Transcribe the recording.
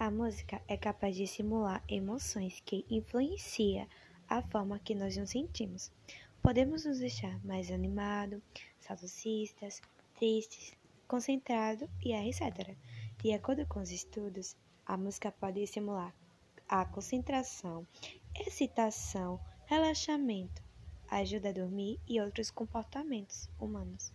A música é capaz de simular emoções que influenciam a forma que nós nos sentimos. Podemos nos deixar mais animados, saudosistas, tristes, concentrados e etc. De acordo com os estudos, a música pode simular a concentração, excitação, relaxamento, ajuda a dormir e outros comportamentos humanos.